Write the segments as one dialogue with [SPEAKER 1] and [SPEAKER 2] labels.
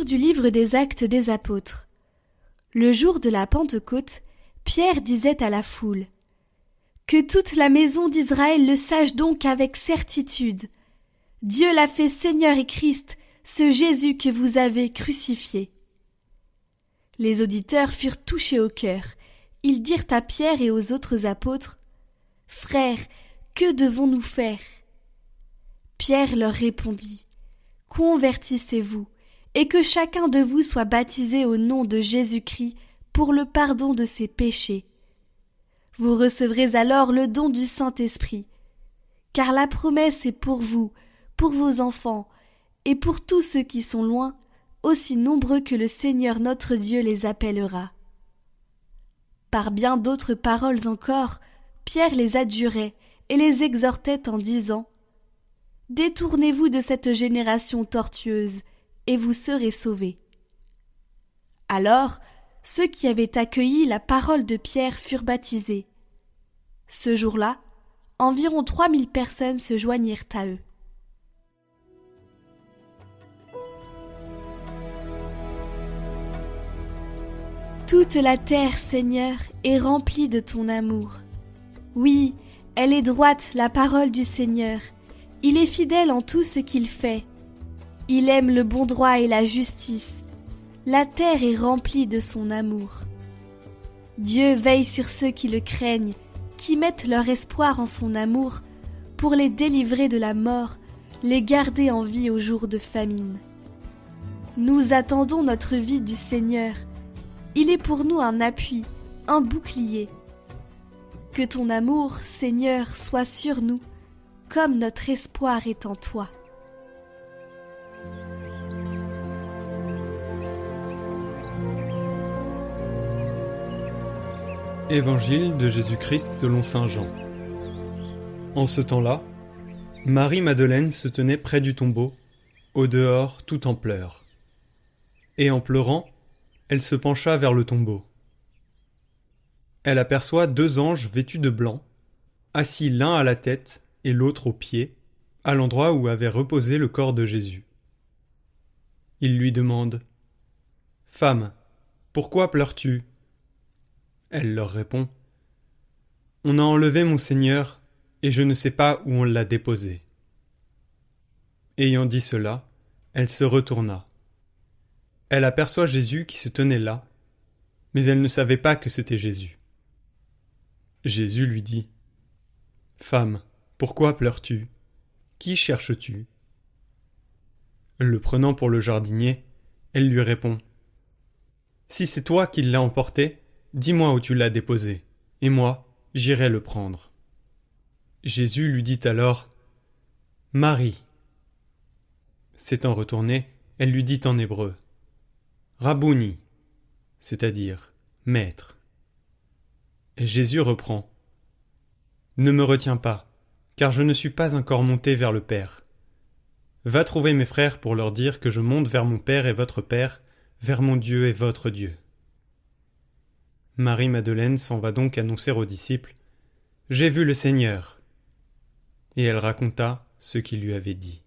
[SPEAKER 1] Du livre des Actes des Apôtres. Le jour de la Pentecôte, Pierre disait à la foule Que toute la maison d'Israël le sache donc avec certitude. Dieu l'a fait Seigneur et Christ, ce Jésus que vous avez crucifié. Les auditeurs furent touchés au cœur. Ils dirent à Pierre et aux autres apôtres Frères, que devons-nous faire? Pierre leur répondit Convertissez-vous, et que chacun de vous soit baptisé au nom de Jésus-Christ pour le pardon de ses péchés. Vous recevrez alors le don du Saint-Esprit, car la promesse est pour vous, pour vos enfants, et pour tous ceux qui sont loin, aussi nombreux que le Seigneur notre Dieu les appellera. Par bien d'autres paroles encore, Pierre les adjurait et les exhortait en disant Détournez-vous de cette génération tortueuse, et vous serez sauvés. Alors, ceux qui avaient accueilli la parole de Pierre furent baptisés. Ce jour-là, environ trois mille personnes se joignirent à eux. Toute la terre, Seigneur, est remplie de ton amour. Oui, elle est droite, la parole du Seigneur. Il est fidèle en tout ce qu'il fait. Il aime le bon droit et la justice. La terre est remplie de son amour. Dieu veille sur ceux qui le craignent, qui mettent leur espoir en son amour, pour les délivrer de la mort, les garder en vie au jour de famine. Nous attendons notre vie du Seigneur. Il est pour nous un appui, un bouclier. Que ton amour, Seigneur, soit sur nous, comme notre espoir est en toi.
[SPEAKER 2] Évangile de Jésus-Christ selon Saint Jean. En ce temps-là, Marie-Madeleine se tenait près du tombeau, au dehors tout en pleurs. Et en pleurant, elle se pencha vers le tombeau. Elle aperçoit deux anges vêtus de blanc, assis l'un à la tête et l'autre aux pieds, à l'endroit où avait reposé le corps de Jésus. Ils lui demandent Femme, pourquoi pleures-tu? Elle leur répond On a enlevé mon Seigneur, et je ne sais pas où on l'a déposé. Ayant dit cela, elle se retourna. Elle aperçoit Jésus qui se tenait là, mais elle ne savait pas que c'était Jésus. Jésus lui dit Femme, pourquoi pleures-tu? Qui cherches-tu? Le prenant pour le jardinier, elle lui répond Si c'est toi qui l'as emporté, Dis-moi où tu l'as déposé, et moi, j'irai le prendre. Jésus lui dit alors Marie. S'étant retournée, elle lui dit en hébreu Rabouni, c'est-à-dire Maître. Jésus reprend Ne me retiens pas, car je ne suis pas encore monté vers le Père. Va trouver mes frères pour leur dire que je monte vers mon Père et votre Père, vers mon Dieu et votre Dieu. Marie-Madeleine s'en va donc annoncer aux disciples J'ai vu le Seigneur. Et elle raconta ce qu'il lui avait dit.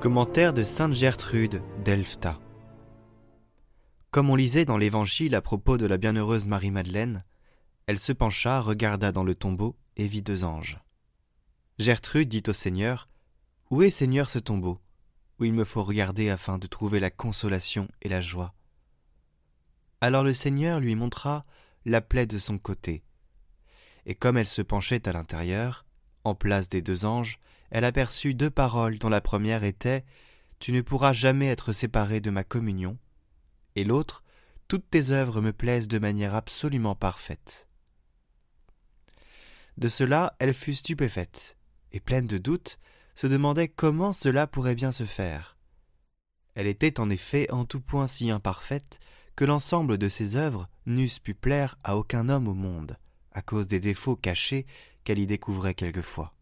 [SPEAKER 3] Commentaire de Sainte Gertrude d'Elfta. Comme on lisait dans l'Évangile à propos de la bienheureuse Marie-Madeleine, elle se pencha, regarda dans le tombeau et vit deux anges. Gertrude dit au Seigneur Où est, Seigneur, ce tombeau où il me faut regarder afin de trouver la consolation et la joie? Alors le Seigneur lui montra la plaie de son côté. Et comme elle se penchait à l'intérieur, en place des deux anges, elle aperçut deux paroles dont la première était Tu ne pourras jamais être séparé de ma communion, et l'autre, toutes tes œuvres me plaisent de manière absolument parfaite. De cela, elle fut stupéfaite, et pleine de doutes, se demandait comment cela pourrait bien se faire. Elle était en effet en tout point si imparfaite que l'ensemble de ses œuvres n'eussent pu plaire à aucun homme au monde, à cause des défauts cachés qu'elle y découvrait quelquefois.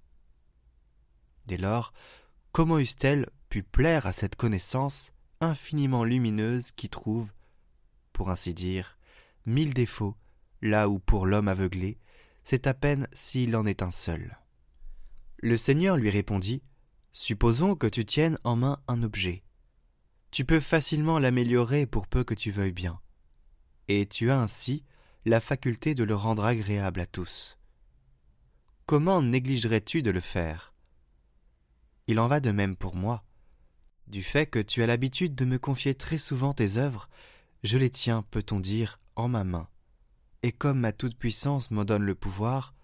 [SPEAKER 3] Dès lors, comment eussent-elles pu plaire à cette connaissance infiniment lumineuse qui trouve, pour ainsi dire, mille défauts, là où pour l'homme aveuglé, c'est à peine s'il en est un seul. Le Seigneur lui répondit Supposons que tu tiennes en main un objet. Tu peux facilement l'améliorer pour peu que tu veuilles bien. Et tu as ainsi la faculté de le rendre agréable à tous. Comment négligerais-tu de le faire? Il en va de même pour moi. Du fait que tu as l'habitude de me confier très souvent tes œuvres, je les tiens, peut-on dire, en ma main. Et comme ma toute-puissance m'en donne le pouvoir,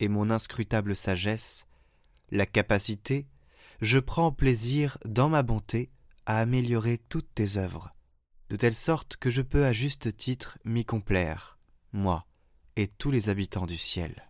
[SPEAKER 3] et mon inscrutable sagesse, la capacité, je prends plaisir, dans ma bonté, à améliorer toutes tes œuvres, de telle sorte que je peux à juste titre m'y complaire, moi et tous les habitants du ciel.